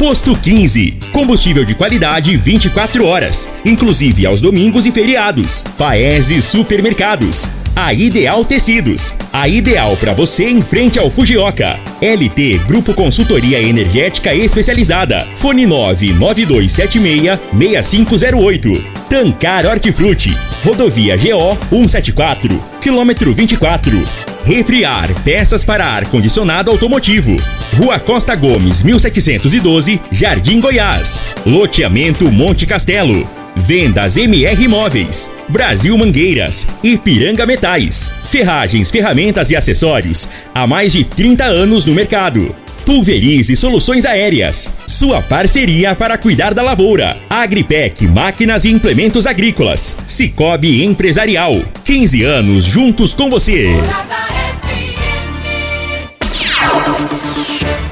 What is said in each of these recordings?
Posto 15, combustível de qualidade 24 horas, inclusive aos domingos e feriados. Paese Supermercados. A Ideal Tecidos, a ideal para você em frente ao Fujioka. LT Grupo Consultoria Energética Especializada. Fone 99276-6508. Tancar Hortifruti. Rodovia GO 174, quilômetro 24. Refriar, peças para ar-condicionado automotivo. Rua Costa Gomes, 1712, Jardim Goiás. Loteamento Monte Castelo. Vendas MR Imóveis. Brasil Mangueiras. Ipiranga Metais. Ferragens, ferramentas e acessórios. Há mais de 30 anos no mercado. Pulverize Soluções Aéreas. Sua parceria para cuidar da lavoura. Agripec Máquinas e Implementos Agrícolas. Cicobi Empresarial. 15 anos juntos com você.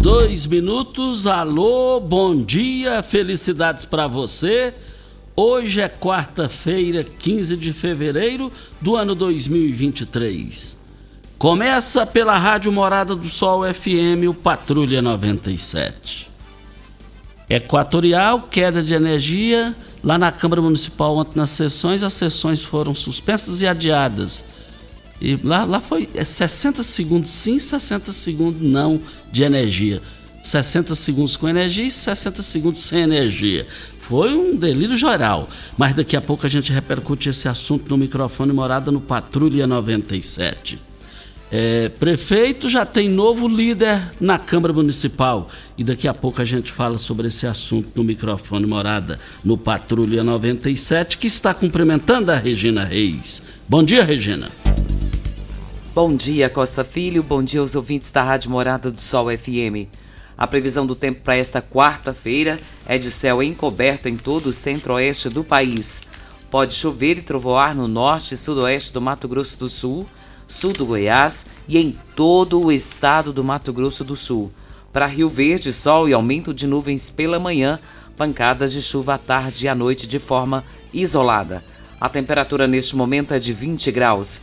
Dois minutos, alô, bom dia, felicidades para você. Hoje é quarta-feira, 15 de fevereiro do ano 2023. Começa pela Rádio Morada do Sol FM, o Patrulha 97. Equatorial, queda de energia. Lá na Câmara Municipal, ontem nas sessões, as sessões foram suspensas e adiadas. E lá, lá foi é 60 segundos sim, 60 segundos não de energia. 60 segundos com energia e 60 segundos sem energia. Foi um delírio geral. Mas daqui a pouco a gente repercute esse assunto no microfone morada no Patrulha 97. É, prefeito já tem novo líder na Câmara Municipal. E daqui a pouco a gente fala sobre esse assunto no microfone morada no Patrulha 97, que está cumprimentando a Regina Reis. Bom dia, Regina. Bom dia, Costa Filho. Bom dia aos ouvintes da Rádio Morada do Sol FM. A previsão do tempo para esta quarta-feira é de céu encoberto em todo o centro-oeste do país. Pode chover e trovoar no norte e sudoeste do Mato Grosso do Sul, sul do Goiás e em todo o estado do Mato Grosso do Sul. Para Rio Verde, sol e aumento de nuvens pela manhã, pancadas de chuva à tarde e à noite de forma isolada. A temperatura neste momento é de 20 graus.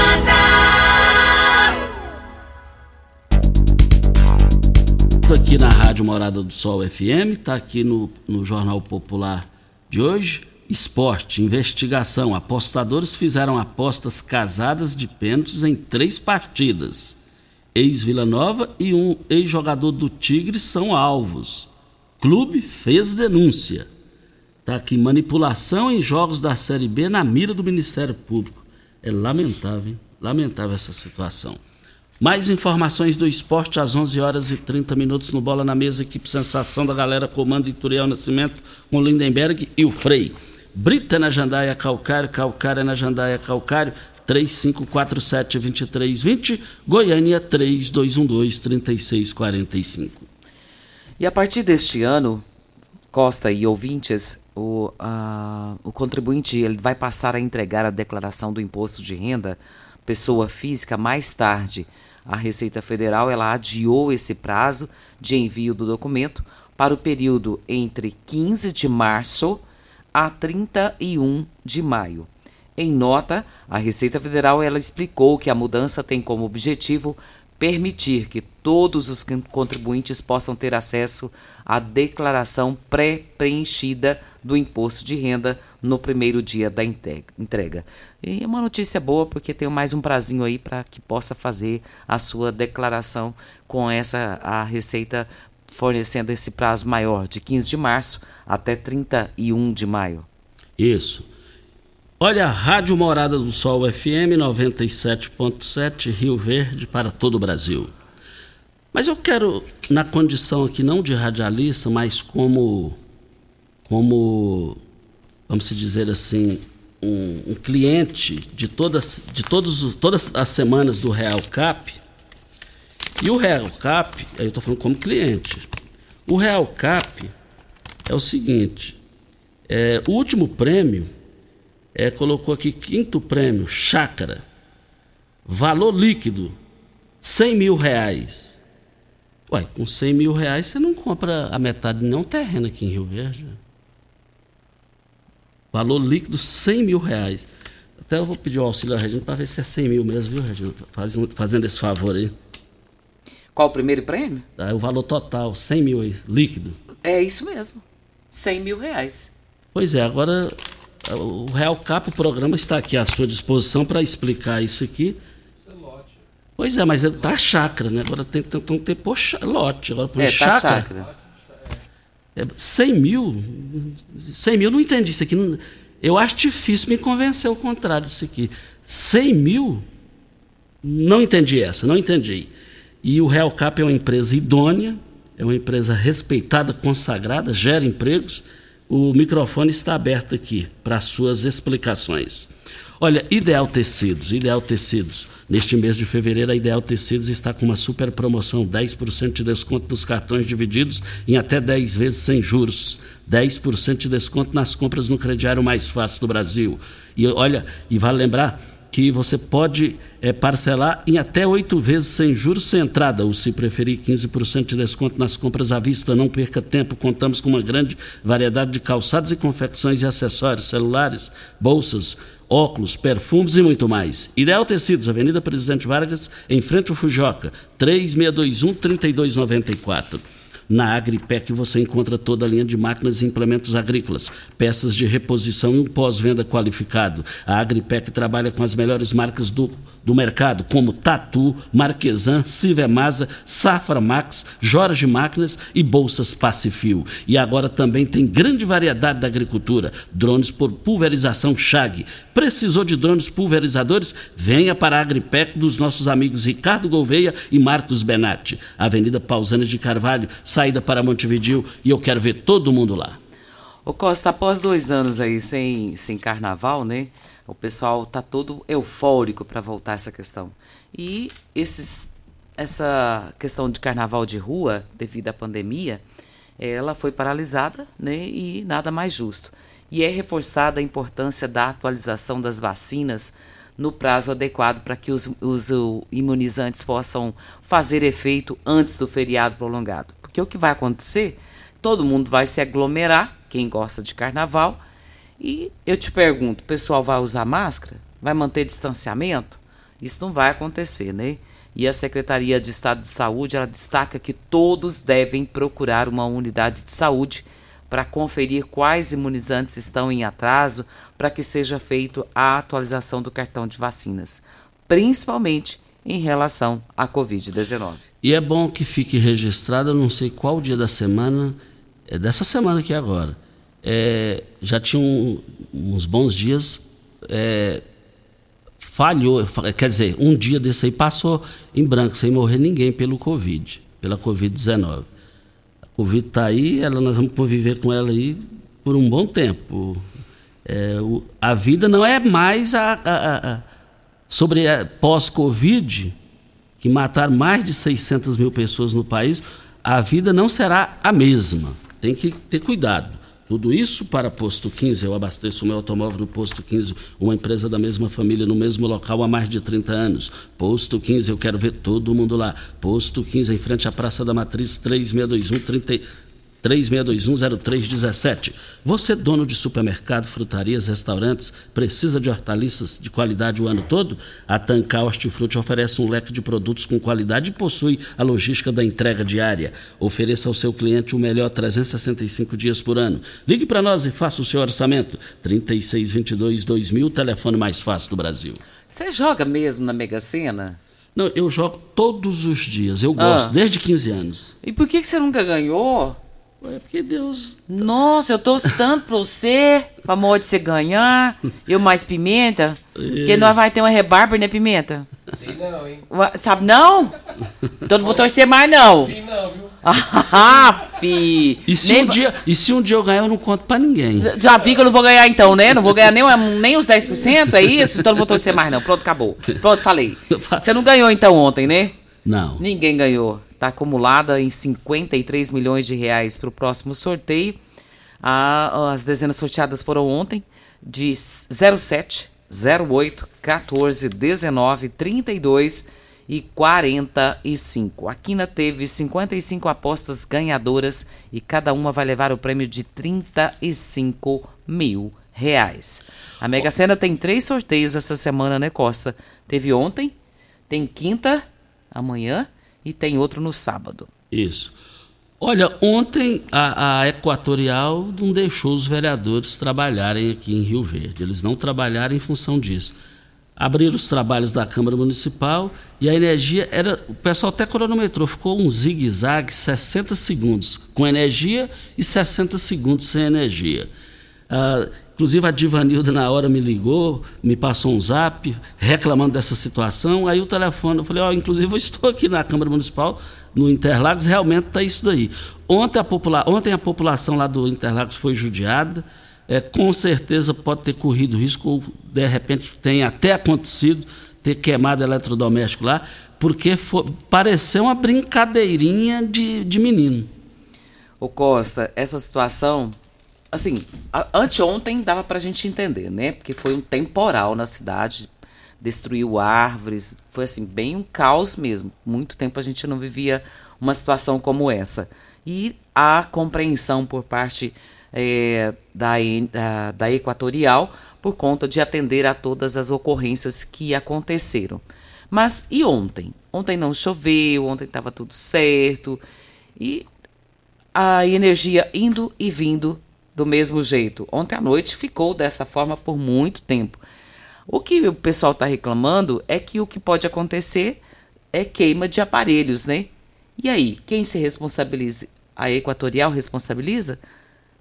Aqui na Rádio Morada do Sol FM, tá aqui no, no Jornal Popular de hoje. Esporte, investigação. Apostadores fizeram apostas casadas de pênaltis em três partidas. Ex-Vila Nova e um ex-jogador do Tigre são alvos. Clube fez denúncia. Tá aqui, manipulação em jogos da Série B na mira do Ministério Público. É lamentável, hein? Lamentável essa situação. Mais informações do esporte às 11 horas e 30 minutos no Bola na Mesa, equipe Sensação da galera, comando Ituriel Nascimento com Lindenberg e o Frei. Brita na Jandaia Calcário, Calcário na Jandaia Calcário, 3547-2320, Goiânia 3212-3645. E a partir deste ano, Costa e ouvintes, o, ah, o contribuinte ele vai passar a entregar a declaração do imposto de renda pessoa física mais tarde. A Receita Federal ela adiou esse prazo de envio do documento para o período entre 15 de março a 31 de maio. Em nota, a Receita Federal ela explicou que a mudança tem como objetivo permitir que todos os contribuintes possam ter acesso à declaração pré-preenchida do imposto de renda no primeiro dia da entrega. E é uma notícia boa porque tem mais um prazinho aí para que possa fazer a sua declaração com essa a Receita fornecendo esse prazo maior de 15 de março até 31 de maio. Isso. Olha, Rádio Morada do Sol FM 97.7, Rio Verde, para todo o Brasil. Mas eu quero, na condição aqui não de radialista, mas como, como vamos dizer assim, um, um cliente de, todas, de todos, todas as semanas do Real Cap. E o Real Cap, eu estou falando como cliente. O Real Cap é o seguinte: é, o último prêmio é, colocou aqui quinto prêmio, chácara. Valor líquido, 100 mil reais. Ué, com 100 mil reais você não compra a metade de nenhum terreno aqui em Rio Verde. Valor líquido, 100 mil reais. Até eu vou pedir o auxílio da Regina para ver se é 100 mil mesmo, viu, Regina? Fazendo, fazendo esse favor aí. Qual o primeiro prêmio? É o valor total, 100 mil aí, líquido. É isso mesmo. 100 mil reais. Pois é, agora o Real Cap, o programa está aqui à sua disposição para explicar isso aqui. Pois é, mas está chácara, né? Agora tem, que ter por lote. Agora por é, chácara. Tá chácara. É, 100 mil? 100 mil, não entendi isso aqui. Eu acho difícil me convencer o contrário disso aqui. 100 mil? Não entendi essa, não entendi. E o Real Cap é uma empresa idônea, é uma empresa respeitada, consagrada, gera empregos o microfone está aberto aqui para suas explicações. Olha, Ideal Tecidos, Ideal Tecidos. Neste mês de fevereiro, a Ideal Tecidos está com uma super promoção: 10% de desconto nos cartões divididos em até 10 vezes sem juros. 10% de desconto nas compras no crediário mais fácil do Brasil. E olha, e vale lembrar que você pode é, parcelar em até oito vezes sem juros sem entrada, ou se preferir 15% de desconto nas compras à vista. Não perca tempo, contamos com uma grande variedade de calçados e confecções e acessórios, celulares, bolsas, óculos, perfumes e muito mais. Ideal Tecidos, Avenida Presidente Vargas, em frente ao Fujoca, 3621 3294. Na Agripec você encontra toda a linha de máquinas e implementos agrícolas, peças de reposição e um pós-venda qualificado. A Agripec trabalha com as melhores marcas do, do mercado, como Tatu, Marquesan, Civemasa, Safra Max, Jorge Máquinas e Bolsas Pacifil. E agora também tem grande variedade da agricultura, drones por pulverização Chag. Precisou de drones pulverizadores? Venha para a Agripec dos nossos amigos Ricardo Gouveia e Marcos Benatti. Avenida Pausanes de Carvalho, saída para Montevidil e eu quero ver todo mundo lá. Ô Costa, após dois anos aí sem, sem carnaval, né? O pessoal tá todo eufórico para voltar essa questão. E esses, essa questão de carnaval de rua, devido à pandemia, ela foi paralisada né? e nada mais justo. E é reforçada a importância da atualização das vacinas no prazo adequado para que os, os imunizantes possam fazer efeito antes do feriado prolongado. Porque o que vai acontecer? Todo mundo vai se aglomerar, quem gosta de carnaval, e eu te pergunto: o pessoal vai usar máscara? Vai manter distanciamento? Isso não vai acontecer, né? E a Secretaria de Estado de Saúde ela destaca que todos devem procurar uma unidade de saúde para conferir quais imunizantes estão em atraso para que seja feita a atualização do cartão de vacinas, principalmente em relação à Covid-19. E é bom que fique registrado, eu não sei qual dia da semana, é dessa semana aqui agora. É, já tinha um, uns bons dias, é, falhou, quer dizer, um dia desse aí passou em branco, sem morrer ninguém pelo Covid, pela Covid-19. Covid está aí, ela, nós vamos conviver com ela aí por um bom tempo. É, o, a vida não é mais a, a, a sobre pós-Covid, que mataram mais de 600 mil pessoas no país, a vida não será a mesma. Tem que ter cuidado. Tudo isso para Posto 15. Eu abasteço o meu automóvel no Posto 15, uma empresa da mesma família, no mesmo local há mais de 30 anos. Posto 15, eu quero ver todo mundo lá. Posto 15, em frente à Praça da Matriz, 3621 30. 36210317. Você, dono de supermercado, frutarias, restaurantes, precisa de hortaliças de qualidade o ano todo? A Tancar Hortifruti oferece um leque de produtos com qualidade e possui a logística da entrega diária. Ofereça ao seu cliente o melhor 365 dias por ano. Ligue para nós e faça o seu orçamento. 3622-2000, telefone mais fácil do Brasil. Você joga mesmo na Mega Sena? Não, eu jogo todos os dias. Eu gosto, Ah. desde 15 anos. E por que, que você nunca ganhou? É porque Deus. Nossa, eu torço tanto pra você, pra amor de você ganhar. Eu mais pimenta. Porque nós vai ter uma rebarba, né, pimenta? Sei não, hein? Sabe não? Então não vou torcer mais, não. Sim não, viu? Ah, fi. E se, Nem um dia, e se um dia eu ganhar, eu não conto pra ninguém. Já vi que eu não vou ganhar então, né? Não vou ganhar nem, nem os 10%, é isso? Então não vou torcer mais, não. Pronto, acabou. Pronto, falei. Você não ganhou então ontem, né? Não. Ninguém ganhou. Está acumulada em 53 milhões de reais para o próximo sorteio. Ah, as dezenas sorteadas foram ontem de 07, 08, 14, 19, 32 e 45. A Quina teve 55 apostas ganhadoras e cada uma vai levar o prêmio de 35 mil reais. A Mega Sena tem três sorteios essa semana, né, Costa? Teve ontem, tem quinta, amanhã e tem outro no sábado. Isso. Olha, ontem a, a Equatorial não deixou os vereadores trabalharem aqui em Rio Verde. Eles não trabalharam em função disso. Abriram os trabalhos da Câmara Municipal e a energia era. O pessoal até cronometrou, ficou um zigue-zague 60 segundos com energia e 60 segundos sem energia. Ah, inclusive a Divanilda na hora me ligou, me passou um zap reclamando dessa situação. Aí o telefone, eu falei, ó, inclusive eu estou aqui na Câmara Municipal, no Interlagos, realmente está isso daí. Ontem a, popula ontem a população lá do Interlagos foi judiada. É, com certeza pode ter corrido risco, ou de repente tem até acontecido ter queimado eletrodoméstico lá, porque foi, pareceu uma brincadeirinha de, de menino. Ô Costa, essa situação, assim, a- anteontem dava pra gente entender, né? Porque foi um temporal na cidade, destruiu árvores, foi assim, bem um caos mesmo. Muito tempo a gente não vivia uma situação como essa. E a compreensão por parte eh, da, da, da Equatorial por conta de atender a todas as ocorrências que aconteceram. Mas e ontem? Ontem não choveu, ontem estava tudo certo. E a energia indo e vindo do mesmo jeito. Ontem à noite ficou dessa forma por muito tempo. O que o pessoal está reclamando é que o que pode acontecer é queima de aparelhos, né? E aí, quem se responsabiliza? A Equatorial responsabiliza?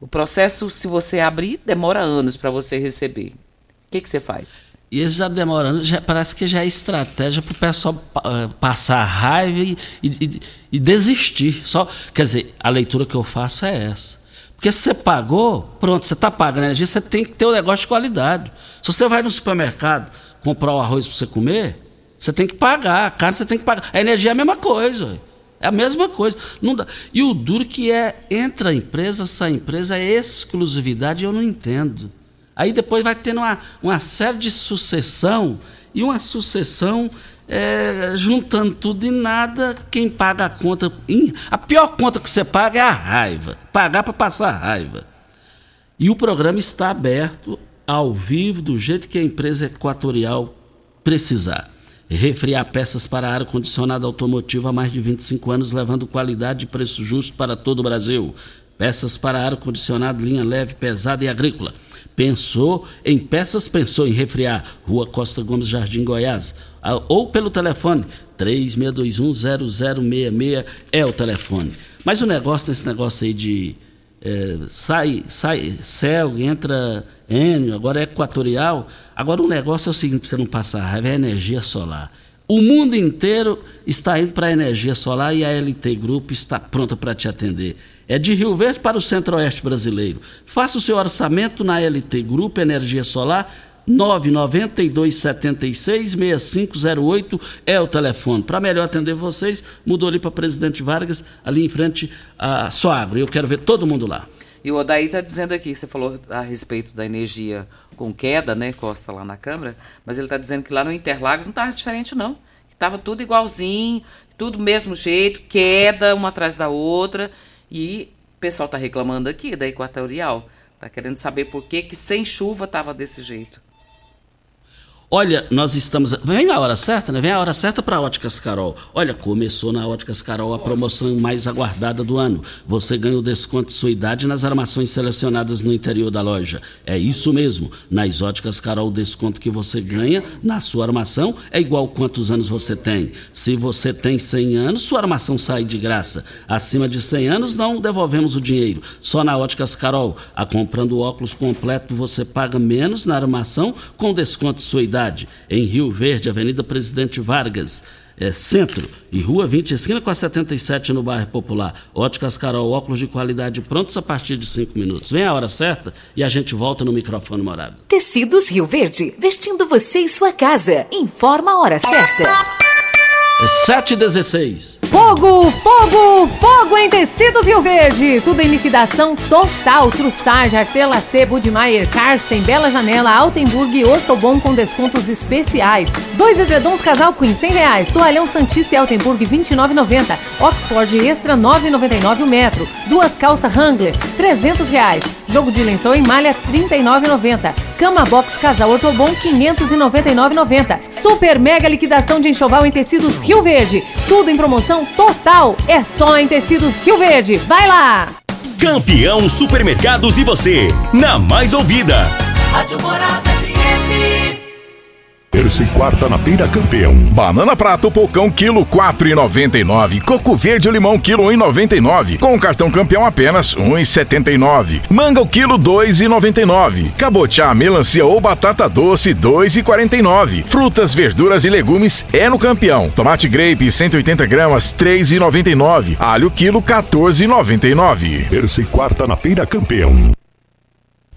O processo, se você abrir, demora anos para você receber. O que, que você faz? Eles já demorando, já, parece que já é estratégia para o pessoal eh, passar raiva e- e- e desistir. Só, quer dizer, a leitura que eu faço é essa. Porque você pagou, pronto, você está pagando energia, você tem que ter um negócio de qualidade. Se você vai no supermercado comprar o arroz para você comer, você tem que pagar. A carne você tem que pagar. A energia é a mesma coisa. É a mesma coisa. Não dá. E o duro que é, entra a empresa, sai a empresa, é exclusividade, eu não entendo. Aí depois vai tendo uma, uma série de sucessão, e uma sucessão é, juntando tudo e nada, quem paga a conta. A pior conta que você paga é a raiva. Pagar para passar raiva. E o programa está aberto ao vivo, do jeito que a empresa equatorial precisar. Refriar peças para ar-condicionado automotivo há mais de 25 anos, levando qualidade e preço justo para todo o Brasil. Peças para ar-condicionado, linha leve, pesada e agrícola. Pensou em peças, pensou em refriar. Rua Costa Gomes, Jardim Goiás. Ah, Ou pelo telefone 36210066 é o telefone. Mas o negócio desse negócio aí de é, sai, sai céu, entra Enio, agora é equatorial. Agora o negócio é o seguinte, para você não passar raiva, é energia solar. O mundo inteiro está indo para a energia solar e a LT Grupo está pronta para te atender. É de Rio Verde para o Centro-Oeste brasileiro. Faça o seu orçamento na LT Grupo Energia Solar 992766508 é o telefone. Para melhor atender vocês, mudou ali para Presidente Vargas, ali em frente a Soagro. Eu quero ver todo mundo lá. E o Odaí está dizendo aqui, você falou a respeito da energia com queda, né, Costa, lá na Câmara, mas ele está dizendo que lá no Interlagos não estava diferente, não. Estava tudo igualzinho, tudo do mesmo jeito, queda uma atrás da outra, e pessoal tá reclamando aqui da Equatorial. Tá querendo saber por que que sem chuva tava desse jeito. Olha, nós estamos. Vem a hora certa, né? Vem a hora certa para Óticas Carol. Olha, começou na Óticas Carol a promoção mais aguardada do ano. Você ganha o desconto de sua idade nas armações selecionadas no interior da loja. É isso mesmo. Nas Óticas Carol, o desconto que você ganha na sua armação é igual quantos anos você tem. Se você tem 100 anos, sua armação sai de graça. Acima de 100 anos, não devolvemos o dinheiro. Só na Óticas Carol. A comprando óculos completo, você paga menos na armação com desconto de sua idade cidade, em Rio Verde, Avenida Presidente Vargas, é, Centro e Rua 20, esquina com a 77 no bairro Popular. Óticas Carol, óculos de qualidade prontos a partir de 5 minutos. Vem a hora certa e a gente volta no microfone morado. Tecidos Rio Verde, vestindo você e sua casa. Informa a hora certa. É 716. Fogo, fogo, fogo em tecidos Rio Verde. Tudo em liquidação total. Trussage, Artelacê, Budmeier, Karsten, Bela Janela, Altenburg e Ortobon com descontos especiais. Dois edredons casal Queen, 100 reais. Toalhão Santista e Altenburg, 29,90. Oxford Extra, 9,99 o metro. Duas calças Wrangler, 300 reais. Jogo de lençol em malha, 39,90. Cama Box Casal Ortobon, 599,90. Super mega liquidação de enxoval em tecidos Rio Verde. Tudo em promoção total. É só em tecidos Rio Verde. Vai lá! Campeão Supermercados e você, na mais ouvida. Rádio Morada. Terça e quarta na feira campeão. Banana prato pocão quilo 4,99. Coco verde limão quilo 1,99. Com cartão campeão apenas 1,79. Manga o quilo 2,99. Cabotiá, melancia ou batata doce 2,49. Frutas, verduras e legumes é no campeão. Tomate grape 180 gramas 3,99. Alho quilo 14,99. Terça e quarta na feira campeão.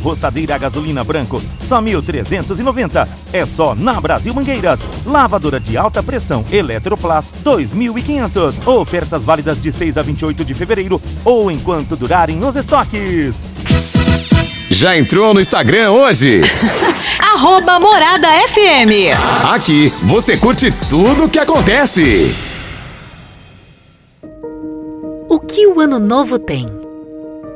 Roçadeira a gasolina branco, só 1.390. É só na Brasil Mangueiras. Lavadora de alta pressão Eletroplas, 2.500. Ofertas válidas de 6 a 28 de fevereiro ou enquanto durarem os estoques. Já entrou no Instagram hoje? Arroba Morada FM. Aqui você curte tudo o que acontece. O que o ano novo tem?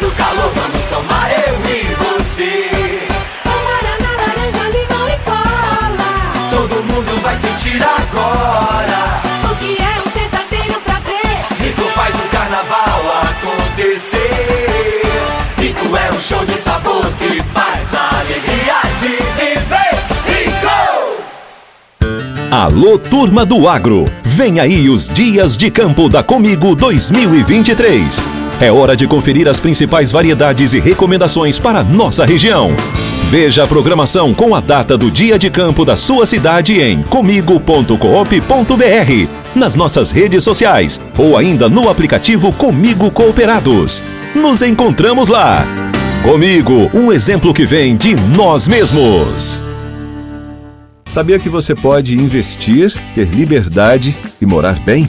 do calor. Vamos tomar eu e você. Guaraná, laranja, limão e cola. Todo mundo vai sentir agora. O que é um verdadeiro prazer? Rico faz o carnaval acontecer. Rico é um show de sabor que faz a alegria de viver. Rico! Alô, turma do agro! Vem aí os Dias de Campo da Comigo 2023. É hora de conferir as principais variedades e recomendações para nossa região. Veja a programação com a data do dia de campo da sua cidade em comigo.coop.br, nas nossas redes sociais ou ainda no aplicativo Comigo Cooperados. Nos encontramos lá. Comigo, um exemplo que vem de nós mesmos. Sabia que você pode investir, ter liberdade e morar bem?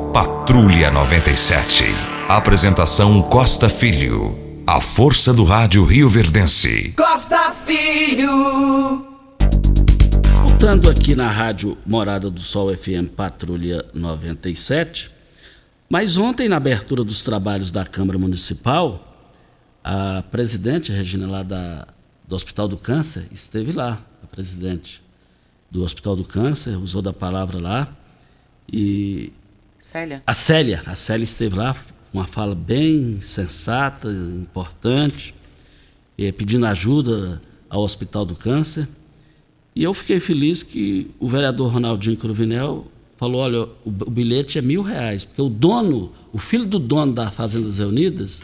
Patrulha 97. Apresentação Costa Filho. A força do rádio Rio Verdense. Costa Filho. Voltando aqui na rádio Morada do Sol FM Patrulha 97. Mas ontem, na abertura dos trabalhos da Câmara Municipal, a presidente, Regina, lá da, do Hospital do Câncer, esteve lá, a presidente do Hospital do Câncer, usou da palavra lá. E. Célia. A Célia, a Célia esteve lá, uma fala bem sensata, importante, eh, pedindo ajuda ao Hospital do Câncer. E eu fiquei feliz que o vereador Ronaldinho Cruvinel falou: olha, o, bilhete é mil reais, porque o dono, o filho do dono da Fazendas Reunidas,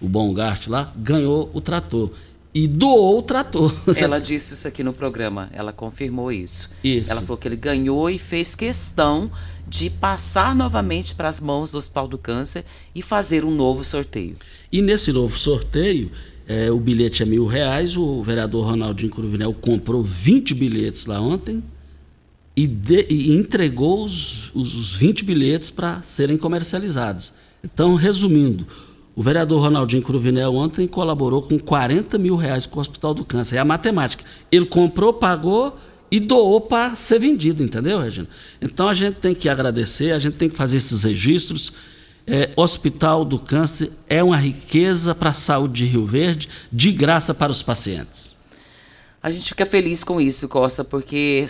o Bongart lá, ganhou o trator. E doou o trator. Ela disse isso aqui no programa, ela confirmou isso. Isso. Ela falou que ele ganhou e fez questão de passar novamente para as mãos do Hospital do Câncer e fazer um novo sorteio. E nesse novo sorteio, é, o bilhete é mil reais, o vereador Ronaldinho Cruvinel comprou 20 bilhetes lá ontem e, de, e entregou os, os, os 20 bilhetes para serem comercializados. Então, resumindo, o vereador Ronaldinho Cruvinel ontem colaborou com 40 mil reais com o Hospital do Câncer. É a matemática. Ele comprou, pagou e doou para ser vendido, entendeu, Regina? Então a gente tem que agradecer, a gente tem que fazer esses registros. É, Hospital do Câncer é uma riqueza para a saúde de Rio Verde, de graça para os pacientes. A gente fica feliz com isso, Costa, porque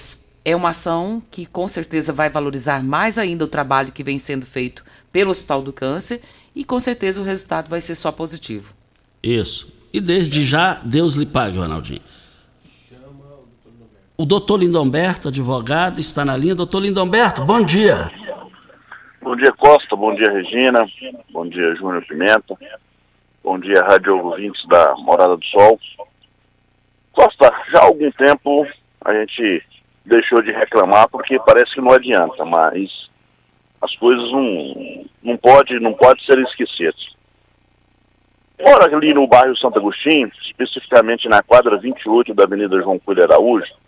é uma ação que com certeza vai valorizar mais ainda o trabalho que vem sendo feito pelo Hospital do Câncer e com certeza o resultado vai ser só positivo. Isso. E desde já, Deus lhe pague, Ronaldinho. O doutor Lindomberto, advogado, está na linha. Doutor Lindomberto, bom dia. Bom dia, Costa. Bom dia, Regina. Bom dia, Júnior Pimenta. Bom dia, rádio ouvintes da Morada do Sol. Costa, já há algum tempo a gente deixou de reclamar porque parece que não adianta, mas as coisas não, não pode, não pode ser esquecidas. Mora ali no bairro Santo Agostinho, especificamente na quadra 28 da Avenida João Coelho Araújo,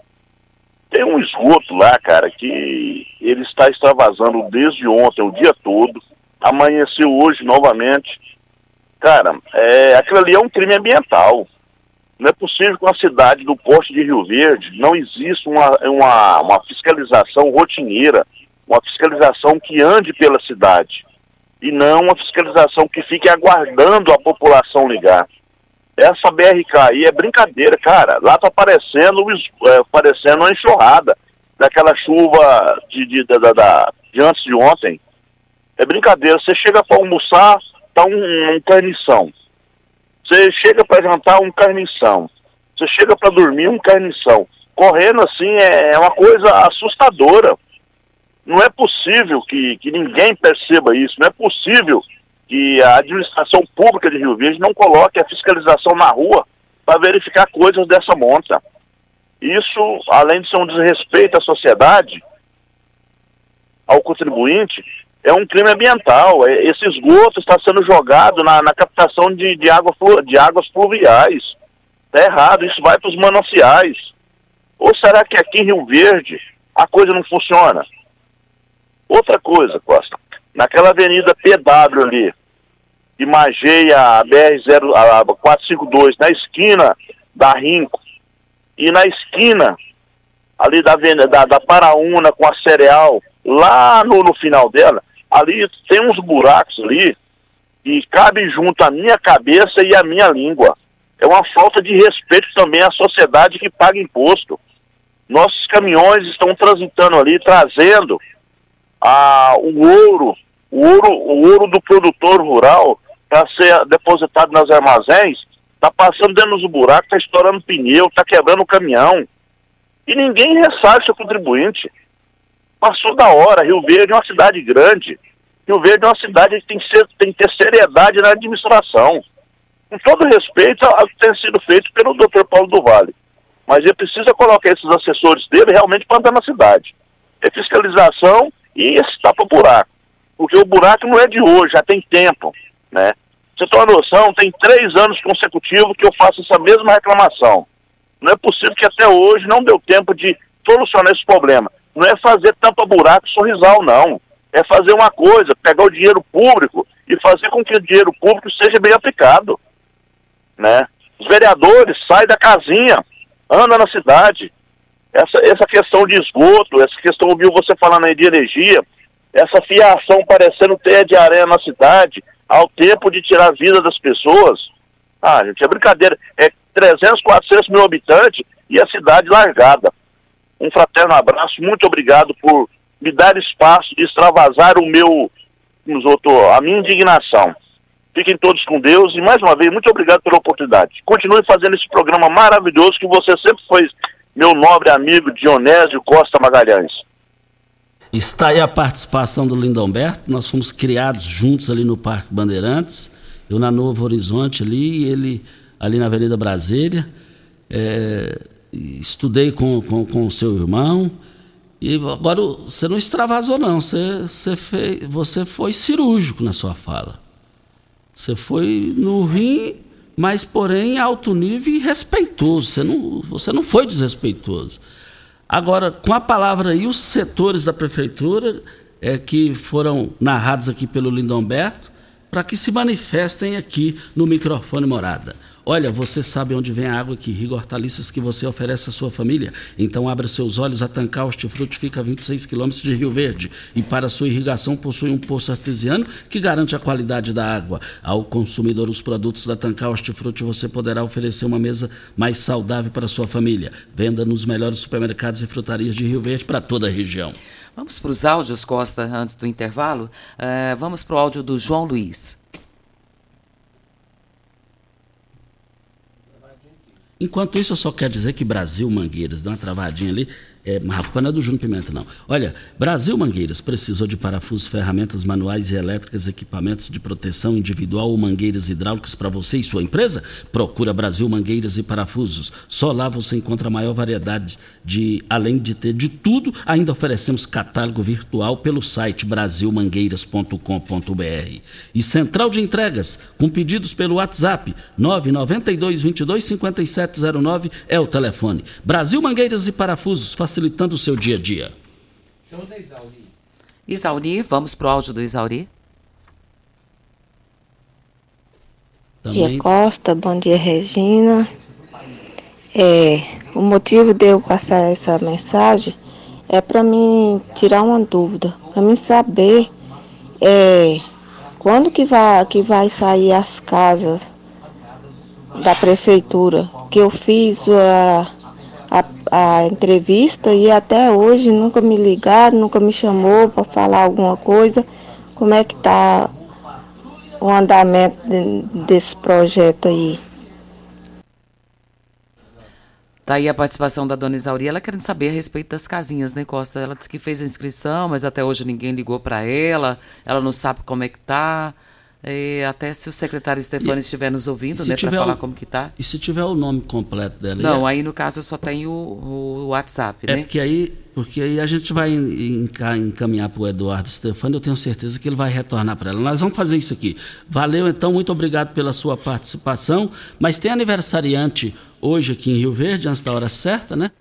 tem um esgoto lá, cara, que ele está extravasando desde ontem, o dia todo, amanheceu hoje novamente. Cara, é, aquilo ali é um crime ambiental. Não é possível que uma cidade do porte de Rio Verde não exista uma, uma, uma fiscalização rotineira, uma fiscalização que ande pela cidade e não uma fiscalização que fique aguardando a população ligar. Essa BRK aí é brincadeira, cara. Lá tá aparecendo, é, parecendo uma enxurrada daquela chuva de, de, da, de antes de ontem. É brincadeira. Você chega para almoçar, tá um, um carnição. Você chega para jantar, um carnição. Você chega para dormir, um carnição. Correndo assim é, é uma coisa assustadora. Não é possível que, que ninguém perceba isso. Não é possível que a administração pública de Rio Verde não coloque a fiscalização na rua para verificar coisas dessa monta. Isso, além de ser um desrespeito à sociedade, ao contribuinte, é um crime ambiental. É, esse esgoto está sendo jogado na, na captação de, de, água, de águas fluviais. Está errado, isso vai para os mananciais. Ou será que aqui em Rio Verde a coisa não funciona? Outra coisa, Costa, naquela avenida PW ali, imageia a BR-452 na esquina da Rinco e na esquina ali da, da, da Paraúna com a cereal, lá no, no final dela, ali tem uns buracos ali e cabe junto a minha cabeça e a minha língua. É uma falta de respeito também à sociedade que paga imposto. Nossos caminhões estão transitando ali, trazendo ah, o ouro, o ouro, o ouro do produtor rural para ser depositado nas armazéns, está passando dentro dos buracos, está estourando pneu, está quebrando o caminhão. E ninguém ressarce o contribuinte. Passou da hora, Rio Verde é uma cidade grande. Rio Verde é uma cidade que tem que, ser, tem que ter seriedade na administração. Com todo respeito ao que tem sido feito pelo Dr. Paulo do Vale. Mas ele precisa colocar esses assessores dele realmente para andar na cidade. É fiscalização e esse tapa-buraco. Porque o buraco não é de hoje, já tem tempo. Né? Você tem uma noção, tem três anos consecutivos que eu faço essa mesma reclamação. Não é possível que até hoje não deu tempo de solucionar esse problema. Não é fazer tampa buraco sorrisal, não. É fazer uma coisa, pegar o dinheiro público e e fazer com que o dinheiro público seja bem aplicado. Né? Os vereadores saem da casinha, andam na cidade. Essa, essa questão de esgoto, essa questão, ouviu você falando aí de energia, essa fiação parecendo teia de areia na cidade, ao tempo de tirar a vida das pessoas. Ah, gente, é brincadeira. É 300, 400 mil habitantes e a cidade largada. Um fraterno abraço, muito obrigado por me dar espaço de extravasar o meu, a minha indignação. Fiquem todos com Deus e mais uma vez, muito obrigado pela oportunidade. Continue fazendo esse programa maravilhoso que você sempre foi meu nobre amigo Dionésio Costa Magalhães. Está aí a participação do Lindomberto, nós fomos criados juntos ali no Parque Bandeirantes, eu na Novo Horizonte ali, ele ali na Avenida Brasília. É, estudei com, com, com seu irmão, e agora você não extravasou, não. Você, você, fez, você foi cirúrgico na sua fala. Você foi no rim, mas porém alto nível e respeitoso. Você não, você não foi desrespeitoso. Agora, com a palavra aí, os setores da prefeitura é, que foram narrados aqui pelo Lindomberto, para que se manifestem aqui no microfone morada. Olha, você sabe onde vem a água que irriga hortaliças que você oferece à sua família? Então abra seus olhos, a Tancar Hortifruti fica a 26 quilômetros de Rio Verde e para sua irrigação possui um poço artesiano que garante a qualidade da água. Ao consumidor os produtos da Tancar Hortifruti você poderá oferecer uma mesa mais saudável para sua família. Venda nos melhores supermercados e frutarias de Rio Verde para toda a região. Vamos para os áudios, Costa, antes do intervalo? Uh, vamos para o áudio do João Luiz. Enquanto isso, eu só quero dizer que Brasil Mangueiras, dá uma travadinha ali, é, culpa não é do Júnior Pimenta, não. Olha, Brasil Mangueiras precisou de parafusos, ferramentas manuais e elétricas, equipamentos de proteção individual ou mangueiras hidráulicas para você e sua empresa? Procura Brasil Mangueiras e Parafusos. Só lá você encontra a maior variedade de, além de ter de tudo, ainda oferecemos catálogo virtual pelo site brasilmangueiras.com.br. E central de entregas, com pedidos pelo WhatsApp 992 22 5709 é o telefone. Brasil Mangueiras e Parafusos, facilitando o seu dia a dia. Isauri. Isauri, vamos pro áudio do Isauri. Bom dia Costa, bom dia Regina. É, o motivo de eu passar essa mensagem é para mim tirar uma dúvida, para mim saber é, quando que vai, que vai sair as casas da prefeitura, que eu fiz a a, a entrevista e até hoje nunca me ligaram, nunca me chamou para falar alguma coisa. Como é que está o andamento de, desse projeto aí? Tá aí a participação da dona Isauri, ela querendo saber a respeito das casinhas, né, Costa? Ela disse que fez a inscrição, mas até hoje ninguém ligou para ela, ela não sabe como é que tá. E até se o secretário Stefani estiver nos ouvindo, né, para falar o, como que tá. E se tiver o nome completo dela? Não, é... aí no caso eu só tenho o, o WhatsApp, é né? Porque aí, porque aí a gente vai encaminhar para o Eduardo Stefani, eu tenho certeza que ele vai retornar para ela. Nós vamos fazer isso aqui. Valeu, então, muito obrigado pela sua participação. Mas tem aniversariante hoje aqui em Rio Verde, antes da hora certa, né?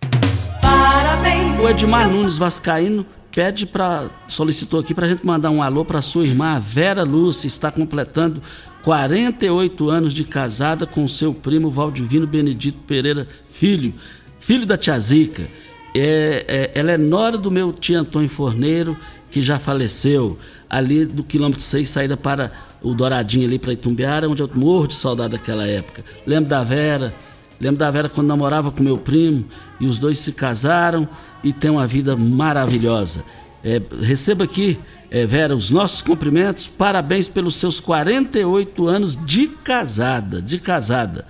Parabéns! O Edmar Nunes Vascaíno pede para solicitou aqui para a gente mandar um alô para sua irmã Vera Lúcia, está completando 48 anos de casada com seu primo Valdivino Benedito Pereira Filho, filho da tia Zica. É, é, ela é nora do meu tio Antônio Forneiro, que já faleceu, ali do quilômetro 6, saída para o Douradinho ali para Itumbiara, onde eu morro de saudade daquela época. Lembro da Vera, lembro da Vera quando namorava com meu primo, e os dois se casaram e tem uma vida maravilhosa. É, receba aqui, é, Vera, os nossos cumprimentos, parabéns pelos seus 48 anos de casada, de casada.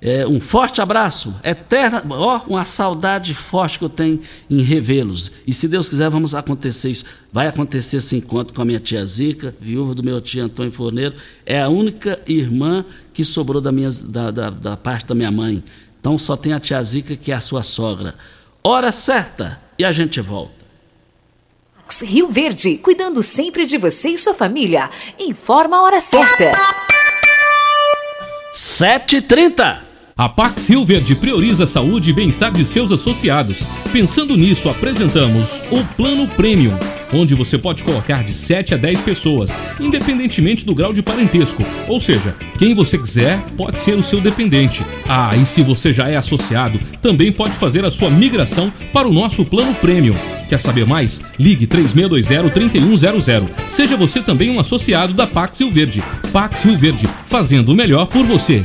É, um forte abraço, eterna, ó, uma saudade forte que eu tenho em revê-los. E se Deus quiser, vamos acontecer isso. Vai acontecer esse encontro com a minha tia Zica, viúva do meu tio Antônio Forneiro. É a única irmã que sobrou da, minha, da, da, da parte da minha mãe. Então só tem a tia Zica, que é a sua sogra hora certa e a gente volta. Rio Verde, cuidando sempre de você e sua família. Informa a hora certa. 7h30. A Pax Rio Verde prioriza a saúde e bem-estar de seus associados. Pensando nisso, apresentamos o Plano Premium, onde você pode colocar de 7 a 10 pessoas, independentemente do grau de parentesco. Ou seja, quem você quiser pode ser o seu dependente. Ah, e se você já é associado, também pode fazer a sua migração para o nosso Plano Premium. Quer saber mais? Ligue 3620-3100. Seja você também um associado da Pax Rio Verde. Pax Rio Verde, fazendo o melhor por você.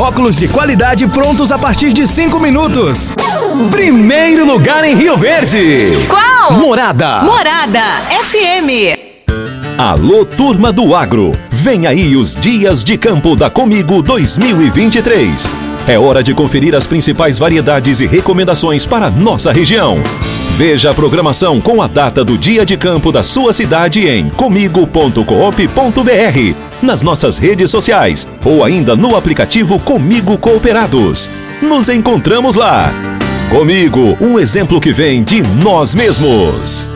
óculos de qualidade prontos a partir de 5 minutos. Primeiro lugar em Rio Verde. Qual? Morada. Morada FM. Alô, turma do agro! Vem aí os Dias de Campo da Comigo 2023. É hora de conferir as principais variedades e recomendações para a nossa região. Veja a programação com a data do dia de campo da sua cidade em comigo.coop.br, nas nossas redes sociais ou ainda no aplicativo Comigo Cooperados. Nos encontramos lá. Comigo, um exemplo que vem de nós mesmos.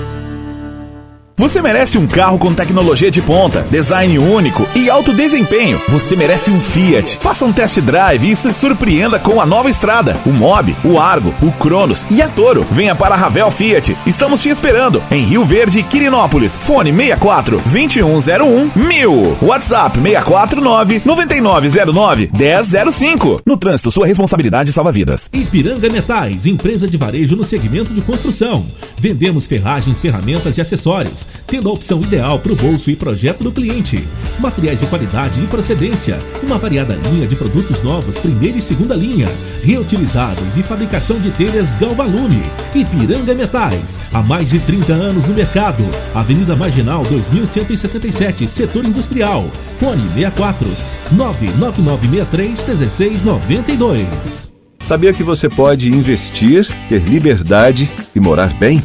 Você merece um carro com tecnologia de ponta, design único e alto desempenho. Você merece um Fiat. Faça um test drive e se surpreenda com a nova estrada, o Mob, o Argo, o Cronos e a Toro. Venha para a Ravel Fiat. Estamos te esperando em Rio Verde, Quirinópolis. Fone 64 2101 1000. WhatsApp 649 9909 1005. No trânsito, sua responsabilidade salva vidas. Ipiranga Metais, empresa de varejo no segmento de construção. Vendemos ferragens, ferramentas e acessórios, tendo a opção ideal para o bolso e projeto do cliente. Materiais de qualidade e procedência, uma variada linha de produtos novos, primeira e segunda linha, reutilizados e fabricação de telhas Galvalume. Ipiranga Metais, há mais de 30 anos no mercado. Avenida Marginal 2167, setor industrial. Fone 64 99963 1692. Sabia que você pode investir, ter liberdade e morar bem?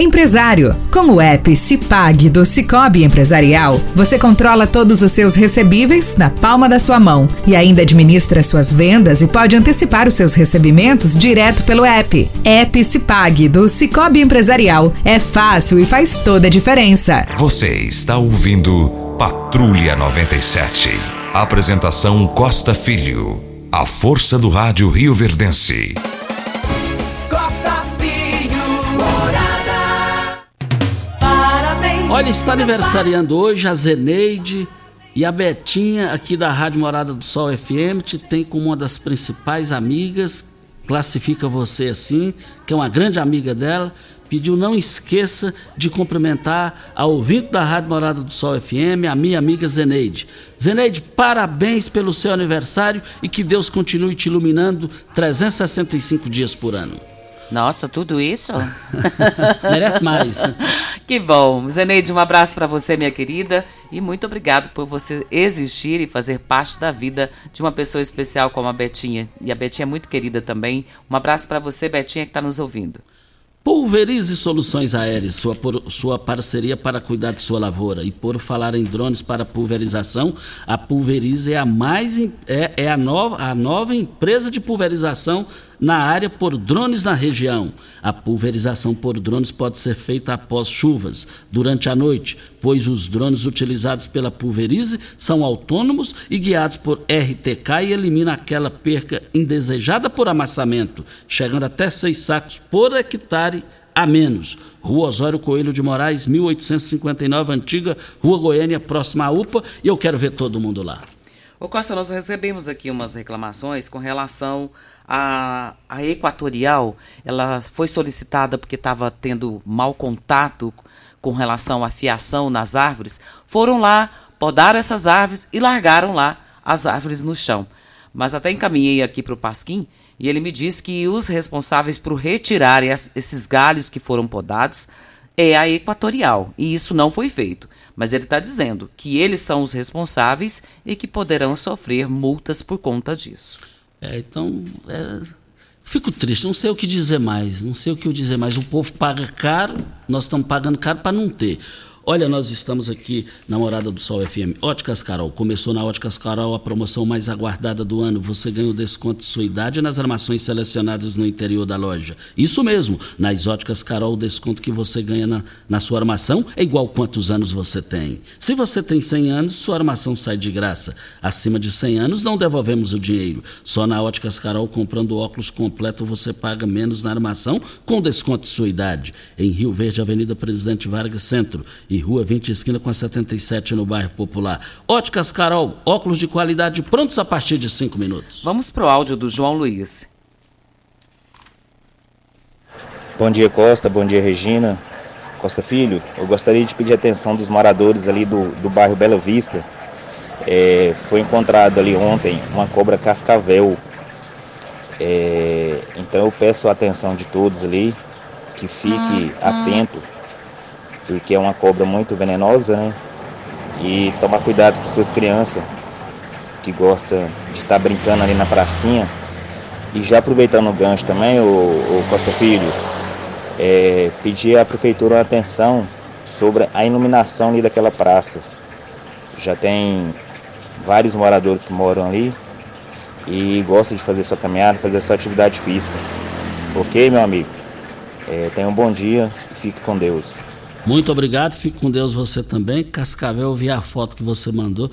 Empresário, com o app Cipag do Cicobi Empresarial, você controla todos os seus recebíveis na palma da sua mão e ainda administra suas vendas e pode antecipar os seus recebimentos direto pelo app. App Cipag do Cicobi Empresarial é fácil e faz toda a diferença. Você está ouvindo Patrulha 97. Apresentação Costa Filho. A força do rádio Rio Verdense. Olha, está aniversariando hoje a Zeneide e a Betinha aqui da Rádio Morada do Sol FM. Te tem como uma das principais amigas, classifica você assim, que é uma grande amiga dela. Pediu não esqueça de cumprimentar a ouvinte da Rádio Morada do Sol FM, a minha amiga Zeneide. Zeneide, parabéns pelo seu aniversário e que Deus continue te iluminando 365 dias por ano. Nossa, tudo isso? Merece mais. Que bom. Zeneide, um abraço para você, minha querida, e muito obrigado por você existir e fazer parte da vida de uma pessoa especial como a Betinha. E a Betinha é muito querida também. Um abraço para você, Betinha, que está nos ouvindo. Pulverize Soluções Aéreas, sua, por- sua parceria para cuidar de sua lavoura. E por falar em drones para pulverização, a Pulverize é a mais é, é a, nova, a nova empresa de pulverização na área por drones na região. A pulverização por drones pode ser feita após chuvas, durante a noite, pois os drones utilizados pela pulverize são autônomos e guiados por RTK e eliminam aquela perca indesejada por amassamento, chegando até seis sacos por hectare a menos. Rua Osório Coelho de Moraes, 1859, antiga Rua Goiânia, próxima à UPA, e eu quero ver todo mundo lá. Ô Costa, nós recebemos aqui umas reclamações com relação à, Equatorial. Ela foi solicitada porque estava tendo mau contato com relação à fiação nas árvores. Foram lá, podaram essas árvores e largaram lá as árvores no chão. Mas até encaminhei aqui para o Pasquim e ele me diz que os responsáveis por retirar esses galhos que foram podados é a Equatorial. E isso não foi feito. Mas ele está dizendo que eles são os responsáveis e que poderão sofrer multas por conta disso. É, então, é, fico triste, não sei o que dizer mais. Não sei o que dizer mais. O povo paga caro, nós estamos pagando caro para não ter. Olha, nós estamos aqui na Morada do Sol FM. Óticas Carol. Começou na Óticas Carol a promoção mais aguardada do ano. Você ganha o desconto de sua idade nas armações selecionadas no interior da loja. Isso mesmo. Nas Óticas Carol, o desconto que você ganha na, na sua armação é igual quantos anos você tem. Se você tem 100 anos, sua armação sai de graça. Acima de 100 anos, não devolvemos o dinheiro. Só na Óticas Carol, comprando óculos completo, você paga menos na armação com desconto de sua idade. Em Rio Verde, Avenida Presidente Vargas Centro. E Rua 20, esquina com a 77, no bairro Popular. Óticas Carol, óculos de qualidade prontos a partir de 5 minutos. Vamos pro áudio do João Luiz. Bom dia, Costa. Bom dia, Regina. Costa Filho, eu gostaria de pedir atenção dos moradores ali do, do bairro Bela Vista. É, foi encontrado ali ontem uma cobra cascavel. É, então eu peço a atenção de todos ali, que fique ah, ah. atento porque é uma cobra muito venenosa, né? E tomar cuidado com suas crianças que gostam de estar brincando ali na pracinha. E já aproveitando o gancho também, o, o Costa Filho, é, pedir à prefeitura uma atenção sobre a iluminação ali daquela praça. Já tem vários moradores que moram ali e gostam de fazer sua caminhada, fazer sua atividade física. Ok, meu amigo? É, tenha um bom dia e fique com Deus. Muito obrigado, fique com Deus você também. Cascavel, eu vi a foto que você mandou.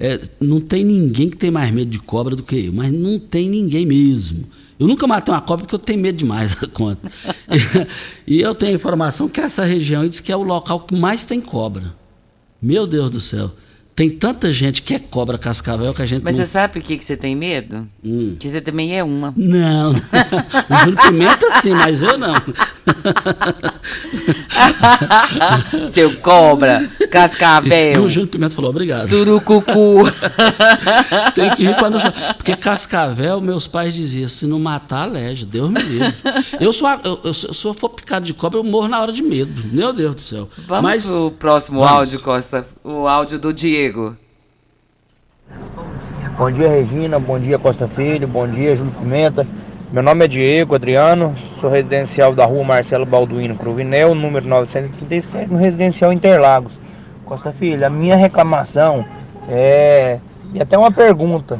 É, não tem ninguém que tem mais medo de cobra do que eu, mas não tem ninguém mesmo. Eu nunca matei uma cobra porque eu tenho medo demais da conta. e eu tenho informação que essa região diz que é o local que mais tem cobra. Meu Deus do céu. Tem tanta gente que é cobra cascavel que a gente. Mas não... você sabe por que, que você tem medo? Hum. Que você também é uma. Não. o Júlio Pimenta sim, mas eu não. Seu cobra, cascavel. o Júlio Pimenta falou obrigado. Surucucu. tem que ir para não. Porque cascavel, meus pais diziam: se não matar, aleja. Deus me livre. Eu sou, eu, eu, se eu for picado de cobra, eu morro na hora de medo. Meu Deus do céu. Vamos mas, pro próximo vamos. áudio, Costa. O áudio do Diego. Bom dia, Regina. Bom dia, Costa Filho. Bom dia, Júlio Pimenta. Meu nome é Diego Adriano, sou residencial da rua Marcelo Balduino Cruvinel, número 937, no residencial Interlagos. Costa Filho, a minha reclamação é. E até uma pergunta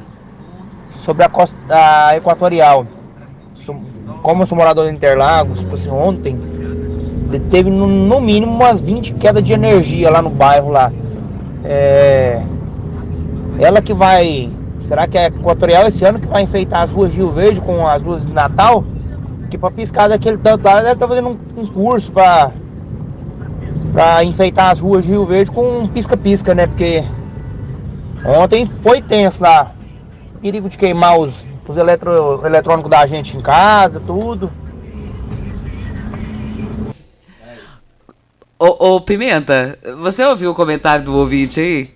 sobre a costa a equatorial. Como eu sou morador de Interlagos, tipo assim, ontem teve no mínimo umas 20 quedas de energia lá no bairro lá. É, ela que vai. Será que é Equatorial esse ano que vai enfeitar as ruas de Rio Verde com as luzes de Natal? Que para piscar daquele tanto lá, ela deve estar tá fazendo um, um curso para para enfeitar as ruas de Rio Verde com pisca-pisca, né? Porque ontem foi tenso lá. Perigo de queimar os, os eletro, eletrônicos da gente em casa, tudo. Ô, ô, Pimenta, você ouviu o comentário do ouvinte aí?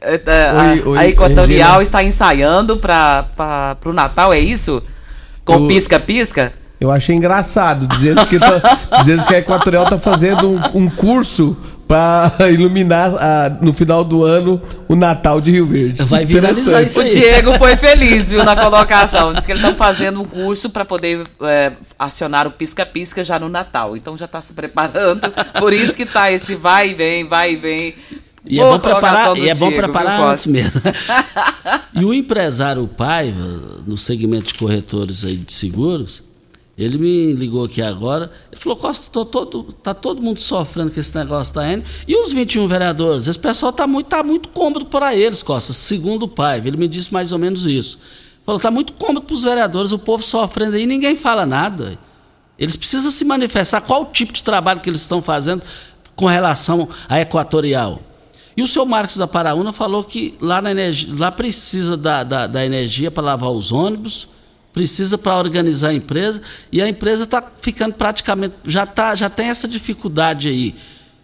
É, a, oi, oi, a Equatorial está ensaiando para o Natal, é isso? Com pisca-pisca? Eu, eu, achei engraçado, dizendo que, tá, dizendo que a Equatorial está fazendo um, um curso para iluminar a, no final do ano o Natal de Rio Verde. Vai viralizar isso aí. O Diego foi feliz, viu, na colocação. Diz que eles estão fazendo um curso para poder é, acionar o pisca-pisca já no Natal. Então já está se preparando. Por isso que tá esse vai e vem, vai e vem E é bom preparar, e é bom preparar antes mesmo. e o empresário Paiva, no segmento de corretores aí de seguros, ele me ligou aqui agora, ele falou, Costa, tô todo, tá todo mundo sofrendo com esse negócio da N. E os 21 vereadores? Esse pessoal tá muito, tá muito cômodo para eles, Costa, segundo o Paiva. Ele me disse mais ou menos isso. Falou, tá muito cômodo para os vereadores, o povo sofrendo aí, ninguém fala nada. Eles precisam se manifestar qual o tipo de trabalho que eles estão fazendo com relação à equatorial. E o seu Marcos da Paraúna falou que lá, na energia, lá precisa da, da, da energia para lavar os ônibus, precisa para organizar a empresa, e a empresa está ficando praticamente, já, tá, já tem essa dificuldade aí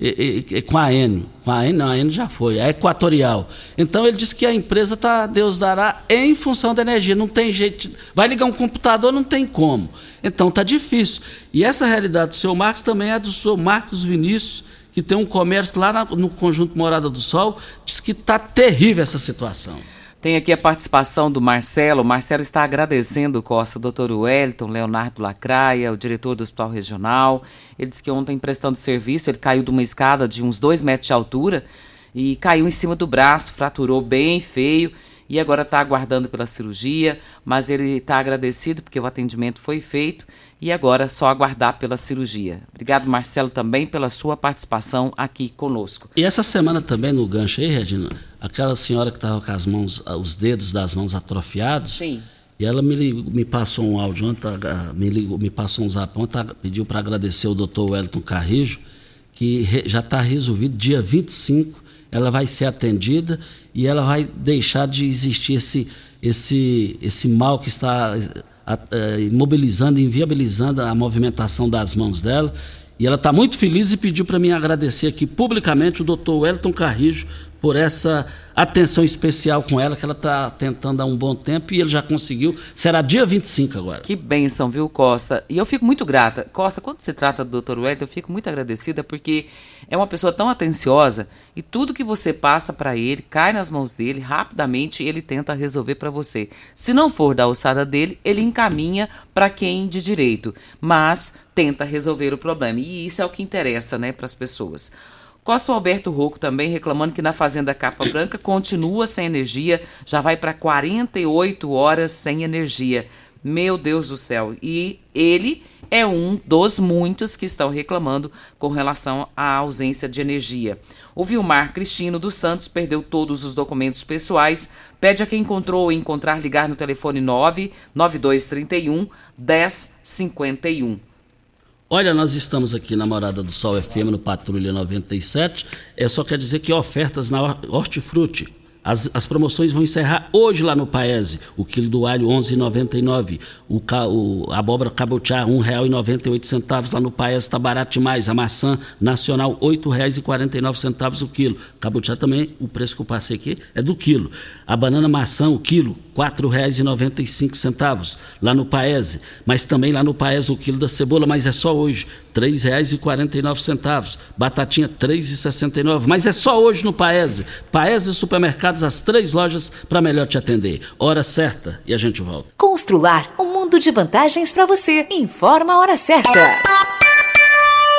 e, e, com a Enio. Com a Enio, não, a já foi, a Equatorial. Então ele disse que a empresa está, Deus dará, em função da energia. Não tem jeito. Vai ligar um computador, não tem como. Então está difícil. E essa realidade do seu Marcos também é do seu Marcos Vinícius, que tem um comércio lá no conjunto Morada do Sol, diz que está terrível essa situação. Tem aqui a participação do Marcelo. O Marcelo está agradecendo, Costa, doutor Wellington, Leonardo Lacraia, o diretor do Hospital Regional. Ele disse que ontem, prestando serviço, ele caiu de uma escada de uns dois metros de altura e caiu em cima do braço, fraturou bem feio e agora está aguardando pela cirurgia, mas ele está agradecido porque o atendimento foi feito e agora só aguardar pela cirurgia. Obrigado, Marcelo, também pela sua participação aqui conosco. E essa semana também no gancho aí, Regina, aquela senhora que estava com as mãos, os dedos das mãos atrofiados. Sim. E ela me, ligou, me passou um áudio ontem, me, ligou, me passou um zap ontem, pediu para agradecer o doutor Wellington Carrijo, que re, já está resolvido, dia 25 ela vai ser atendida e ela vai deixar de existir esse, esse, esse mal que está imobilizando, inviabilizando a movimentação das mãos dela. E ela está muito feliz e pediu para mim agradecer aqui publicamente o doutor Wellington Carrijo por essa atenção especial com ela, que ela está tentando há um bom tempo e ele já conseguiu. Será dia 25 agora. Que bênção, viu, Costa? E eu fico muito grata. Costa, quando se trata do Dr. Wellington, eu fico muito agradecida porque é uma pessoa tão atenciosa e tudo que você passa para ele cai nas mãos dele, rapidamente ele tenta resolver para você. Se não for da alçada dele, ele encaminha para quem de direito, mas tenta resolver o problema. E isso é o que interessa, né, para as pessoas. Costa Alberto Rocco também reclamando que na Fazenda Capa Branca continua sem energia, já vai para 48 horas sem energia. Meu Deus do céu. E ele é um dos muitos que estão reclamando com relação à ausência de energia. O Vilmar Cristino dos Santos perdeu todos os documentos pessoais, pede a quem encontrou ou encontrar ligar no telefone 99231 1051. Olha, nós estamos aqui na Morada do Sol FM, no Patrulha 97. É só quer dizer que ofertas na Hortifruti as, as promoções vão encerrar hoje lá no Paese. O quilo do alho, R$ 11,99. O, o a abóbora cabotiá, R$ 1,98 lá no Paese. Está barato demais. A maçã nacional, R$ 8,49 o quilo. Cabotiá também, o preço que eu passei aqui é do quilo. A banana maçã, o quilo, R$ 4,95 lá no Paese. Mas também lá no Paese o quilo da cebola, mas é só hoje, R$ 3,49. Batatinha, R$ 3,69. Mas é só hoje no Paese. Paese Supermercados as três lojas para melhor te atender. Hora certa e a gente volta. Constrular um mundo de vantagens para você. Informa a hora certa.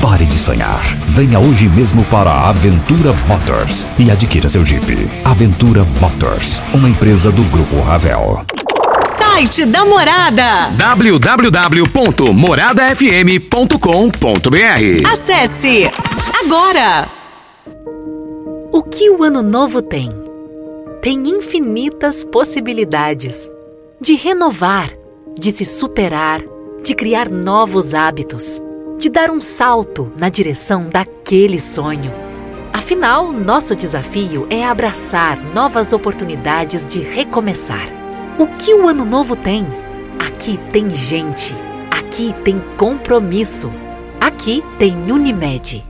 Pare de sonhar. Venha hoje mesmo para a Aventura Motors e adquira seu Jeep. Aventura Motors, uma empresa do Grupo Ravel. Site da Morada www.moradafm.com.br Acesse agora! O que o ano novo tem? Tem infinitas possibilidades de renovar, de se superar, de criar novos hábitos, de dar um salto na direção daquele sonho. Afinal, nosso desafio é abraçar novas oportunidades de recomeçar. O que o ano novo tem? Aqui tem gente. Aqui tem compromisso. Aqui tem Unimed.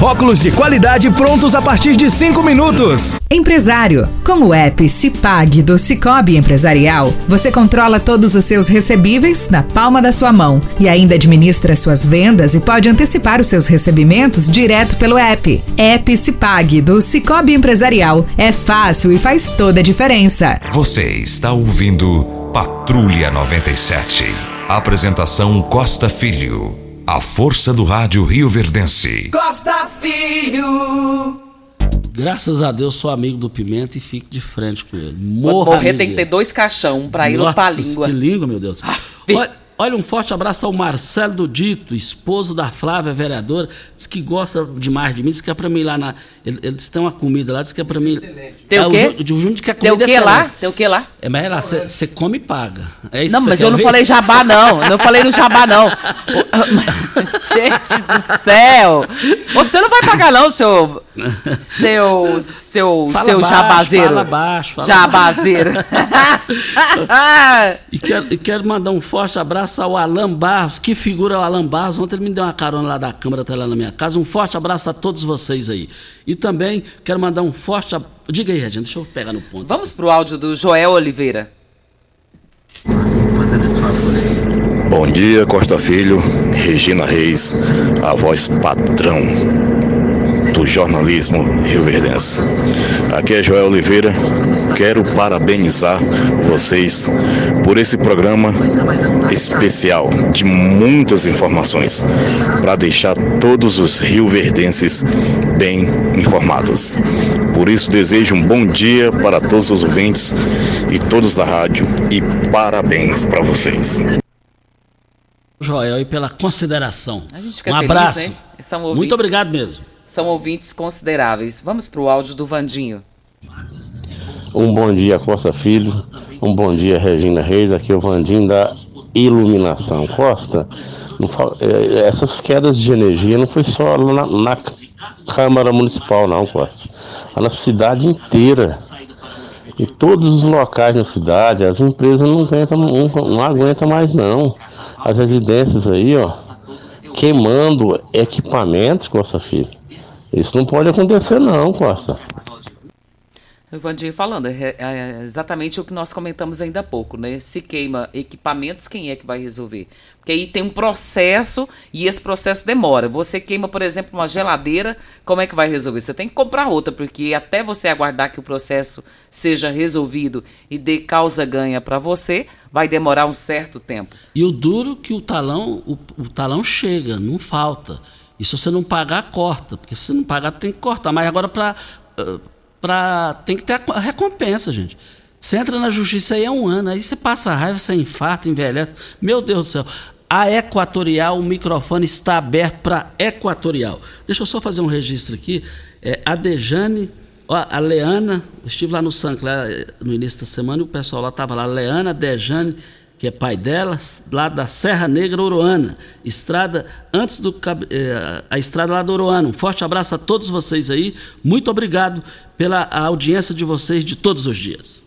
óculos de qualidade prontos a partir de 5 minutos. Empresário, com o app Cipag do Cicobi Empresarial, você controla todos os seus recebíveis na palma da sua mão e ainda administra suas vendas e pode antecipar os seus recebimentos direto pelo app. App Cipag do Cicobi Empresarial é fácil e faz toda a diferença. Você está ouvindo Patrulha 97. Apresentação Costa Filho. A força do rádio Rio Verdense. Costa Filho. Graças a Deus sou amigo do Pimenta e fico de frente com ele. Quando Morra morrer amigo tem que ter dois caixão, um pra ir outro pra língua. Que língua, meu Deus. Olha, olha, um forte abraço ao Marcelo do Dito, esposo da Flávia, vereadora. Diz que gosta demais de mim, diz que é pra mim ir lá na. Ele, ele disse que tem uma comida lá, diz que é pra mim. Tem É, o quê? Ju- O Júnior diz que a Tem o comida quê é lá? excelente. Tem o quê lá? É, mas lá, você come e paga. É isso Não, que você mas quer eu não ouvir? falei jabá, não. Eu não falei no jabá, não. Gente do céu! Você não vai pagar, não, seu. Seu. Seu. Fala seu baixo, jabazeiro. fala baixo, fala jabazeiro. E quero, quero mandar um forte abraço ao Alan Barros. Que figura é o Alan Barros? Ontem ele me deu uma carona lá da Câmara, até lá na minha casa. Um forte abraço a todos vocês aí. E também quero mandar um forte abraço. Diga aí, Regina, deixa eu pegar no ponto. Vamos pro áudio do Joel Oliveira. Bom dia, Costa Filho, Regina Reis, a voz patrão do jornalismo rio-verdense. Aqui é Joel Oliveira. Quero parabenizar vocês por esse programa especial de muitas informações para deixar todos os rio-verdenses bem informados. Por isso desejo um bom dia para todos os ouvintes e todos da rádio e parabéns para vocês. Joel, e pela consideração. A gente fica um feliz, abraço. né? São ouvintes- Muito obrigado mesmo. São ouvintes consideráveis. Vamos pro áudio do Vandinho. Um bom dia, Costa Filho. Um bom dia, Regina Reis. Aqui é o Vandim da Iluminação. Costa, não fa- eh, essas quedas de energia não foi só na, na Câmara Municipal, não, Costa. Na cidade inteira. Em todos os locais na cidade, as empresas não aguentam, não, não aguentam mais, não. As residências aí, ó, queimando equipamentos, Costa Filho. Isso não pode acontecer, não, Costa. O Vandinho falando, é, é- é exatamente o que nós comentamos ainda há pouco, né? Se queima equipamentos, quem é que vai resolver? Porque aí tem um processo e esse processo demora. Você queima, por exemplo, uma geladeira, como é que vai resolver? Você tem que comprar outra, porque até você aguardar que o processo seja resolvido e dê causa ganha para você, vai demorar um certo tempo. E o duro que o talão, o, o talão chega, não falta. E se você não pagar, corta. Porque se não pagar, tem que cortar. Mas agora para para tem que ter a co- a recompensa, gente. Você entra na justiça aí é um ano, aí você passa raiva, você infarta, envelhece. Meu Deus do céu. A Equatorial, o microfone está aberto para Equatorial. Deixa eu só fazer um registro aqui. É, a Dejane, ó, a Leana, estive lá no Sancler eh, no início da semana e o pessoal lá estava lá. Leana, Dejane, que é pai dela, lá da Serra Negra Oroana. Estrada, antes do. eh, a estrada lá do Oroana. Um forte abraço a todos vocês aí. Muito obrigado pela audiência de vocês de todos os dias.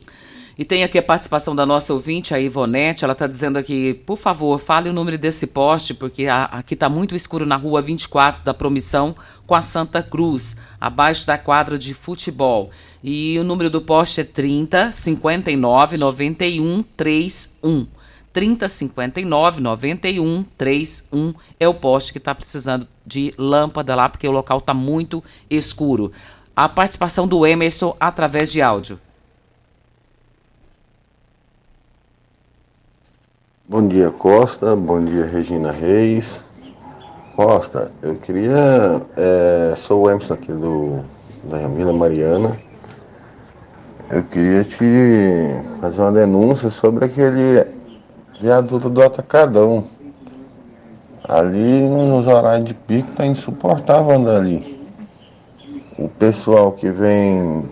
E tem aqui a participação da nossa ouvinte, a Ivonete. Ela está dizendo aqui, por favor, fale o número desse poste, porque a- aqui está muito escuro na rua 24 da Promissão com a Santa Cruz, abaixo da quadra de futebol. E o número do poste é 30 59 91 31. 30 59 91 31 é o poste que está precisando de lâmpada lá, porque o local está muito escuro. A participação do Emerson através de áudio. Bom dia, Costa. Bom dia, Regina Reis. Costa, eu queria. É, sou o Emerson aqui do, da Vila Mariana. Eu queria te fazer uma denúncia sobre aquele viaduto do Atacadão. Ali nos horários de pico tá insuportável andar ali. O pessoal que vem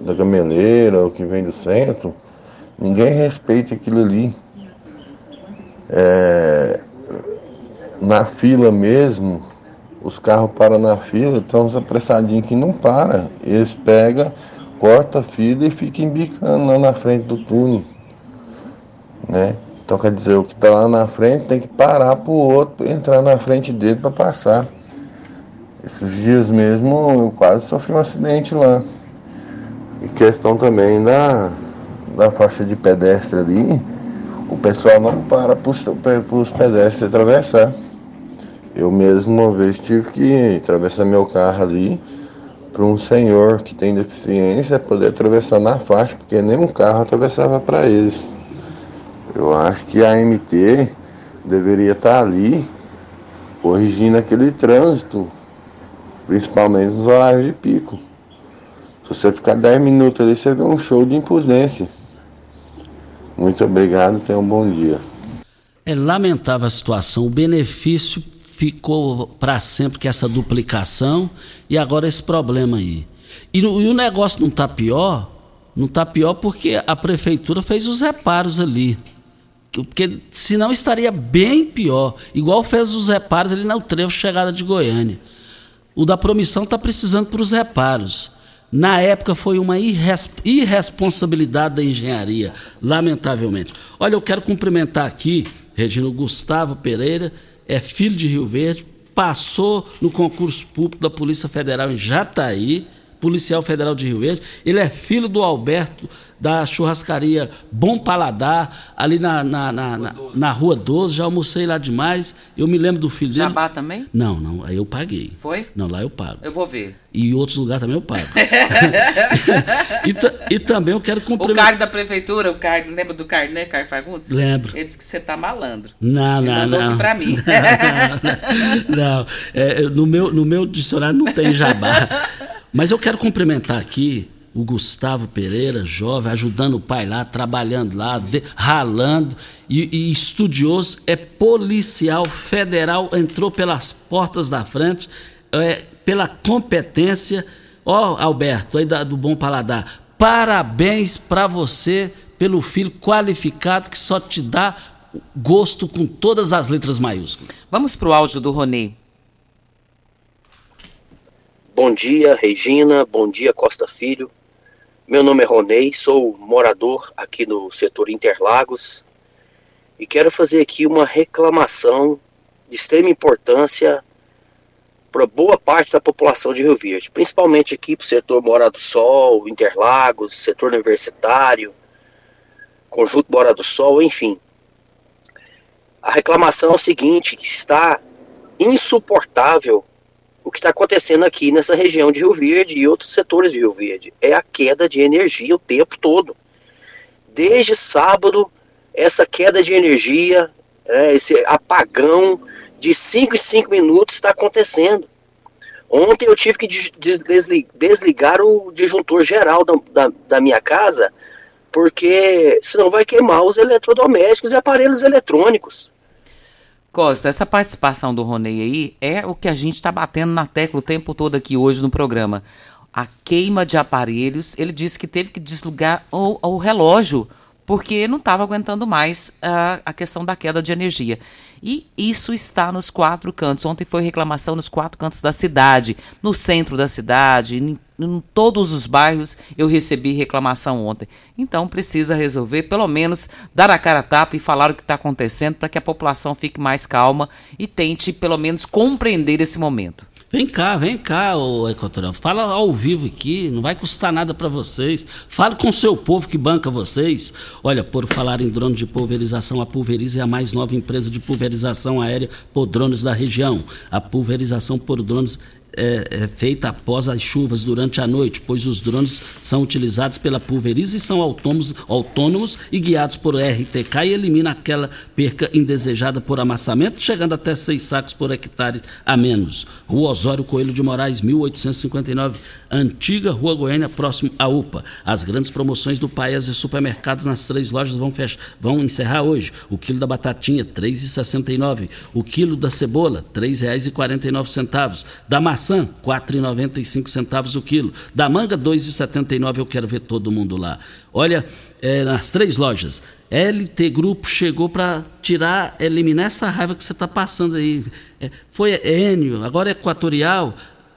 da gameleira ou que vem do centro, ninguém respeita aquilo ali. É, na fila mesmo, os carros param na fila, estão apressadinhos que não para. Eles pegam, corta a fila e ficam embicando lá na frente do túnel. Né? Então quer dizer, o que está lá na frente tem que parar para o outro entrar na frente dele para passar. Esses dias mesmo eu quase sofri um acidente lá. E questão também da, da faixa de pedestre ali, o pessoal não para para os pedestres atravessar. Eu mesmo uma vez tive que atravessar meu carro ali para um senhor que tem deficiência poder atravessar na faixa, porque nenhum carro atravessava para eles. Eu acho que a MT deveria estar ali corrigindo aquele trânsito, principalmente nos horários de pico. Se você ficar 10 minutos ali, você vê um show de imprudência. Muito obrigado, tenha um bom dia. É lamentável a situação. O benefício ficou para sempre com essa duplicação e agora esse problema aí. E, e o negócio não está pior, não está pior porque a prefeitura fez os reparos ali. Porque senão estaria bem pior. Igual fez os reparos ali no trevo chegada de Goiânia. O da promissão está precisando para os reparos. Na época foi uma irresponsabilidade da engenharia, lamentavelmente. Olha, eu quero cumprimentar aqui, Regino Gustavo Pereira, é filho de Rio Verde, passou no concurso público da Polícia Federal em Jataí, policial federal de Rio Verde. Ele é filho do Alberto da churrascaria Bom Paladar, ali na, na, na, na, na Rua 12. Já almocei lá demais. Eu me lembro do filho dele. Jabá também? Não, não. Aí eu paguei. Foi? Não, lá eu pago. Eu vou ver. E em outros lugares também eu pago. e, e, também eu quero cumprimentar. O cargo da prefeitura, o cargo, lembra do cargo, né, Caio Fagundes? Lembro. Ele disse que você tá malandro. Não, Ele não, não. Pra mim. não, não. É, no, meu, no meu dicionário não tem jabá. Mas eu quero cumprimentar aqui o Gustavo Pereira, jovem, ajudando o pai lá, trabalhando lá, de, ralando, e, e, estudioso, é policial federal, entrou pelas portas da frente, é, pela competência. Ó, oh, Alberto, aí da, do Bom Paladar, parabéns para você pelo filho qualificado que só te dá gosto com todas as letras maiúsculas. Vamos pro áudio do Ronei. Bom dia, Regina. Bom dia, Costa Filho. Meu nome é Ronei, sou morador aqui no setor Interlagos e quero fazer aqui uma reclamação de extrema importância para boa parte da população de Rio Verde, principalmente aqui para o setor Morada do Sol, Interlagos, setor universitário, Conjunto Morada do Sol, enfim. A reclamação é o seguinte, que está insuportável o que está acontecendo aqui nessa região de Rio Verde e outros setores de Rio Verde. É a queda de energia o tempo todo. Desde sábado, essa queda de energia, é, esse apagão de 5 em 5 minutos está acontecendo. Ontem eu tive que desligar o disjuntor geral da, da, da minha casa, porque senão vai queimar os eletrodomésticos e aparelhos eletrônicos. Costa, essa participação do Ronei aí é o que a gente está batendo na tecla o tempo todo aqui hoje no programa. A queima de aparelhos, ele disse que teve que desligar o, o relógio porque não estava aguentando mais a, a questão da queda de energia. E isso está nos quatro cantos. Ontem foi reclamação nos quatro cantos da cidade, no centro da cidade, em, em todos os bairros eu recebi reclamação ontem. Então precisa resolver, pelo menos dar a cara a tapa e falar o que está acontecendo para que a população fique mais calma e tente pelo menos compreender esse momento. Vem cá, vem cá, ô Equatorial. Fala ao vivo aqui, não vai custar nada para vocês. Fale com o seu povo que banca vocês. Olha, por falar em drone de pulverização, a Pulverize é a mais nova empresa de pulverização aérea por drones da região. A pulverização por drones é, é, feita após as chuvas durante a noite, pois os drones são utilizados pela pulveriza e são autônomos, autônomos e guiados por RTK e elimina aquela perca indesejada por amassamento, chegando até seis sacos por hectare a menos. Rua Osório Coelho de Moraes, 1859, antiga Rua Goiânia, próximo à UPA. As grandes promoções do Paes e supermercados nas três lojas vão, fechar, vão encerrar hoje. O quilo da batatinha, R$ 3,69. O quilo da cebola, R$ 3,49. Da maçã, R$ 4,95 o quilo. Da manga, R$ 2,79. Eu quero ver todo mundo lá. Olha, é, nas três lojas. LT Grupo chegou para tirar, eliminar essa raiva que você está passando aí. É, foi Enio, agora é Equatorial.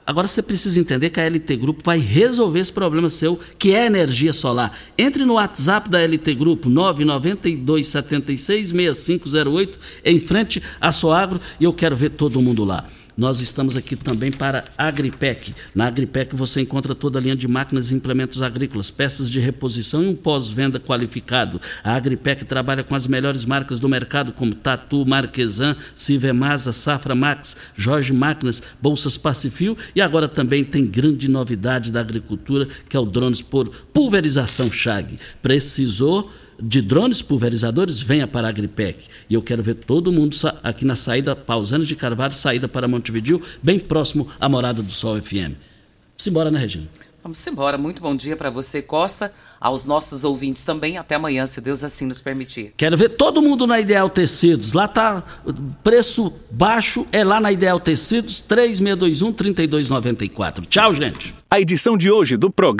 Agora você precisa entender que a LT Grupo vai resolver esse problema seu, que é energia solar. Entre no WhatsApp da LT Grupo, 992766508, em frente à Soagro, e eu quero ver todo mundo lá. Nós estamos aqui também para Agripec. Na Agripec você encontra toda a linha de máquinas e implementos agrícolas, peças de reposição e um pós-venda qualificado. A Agripec trabalha com as melhores marcas do mercado, como Tatu, Marquesan, Civemasa, Safra Max, Jorge Máquinas, Bolsas Pacifil e agora também tem grande novidade da agricultura, que é o drones por pulverização Chag. Precisou de drones pulverizadores, venha para a Agripec. E eu quero ver todo mundo aqui na saída Pausanes de Carvalho, saída para Montevideo, bem próximo à Morada do Sol FM. Simbora, né, Regina? Vamos embora. Muito bom dia para você, Costa, aos nossos ouvintes também. Até amanhã, se Deus assim nos permitir. Quero ver todo mundo na Ideal Tecidos. Lá tá preço baixo, é lá na Ideal Tecidos, 3621 3294. Tchau, gente. A edição de hoje do programa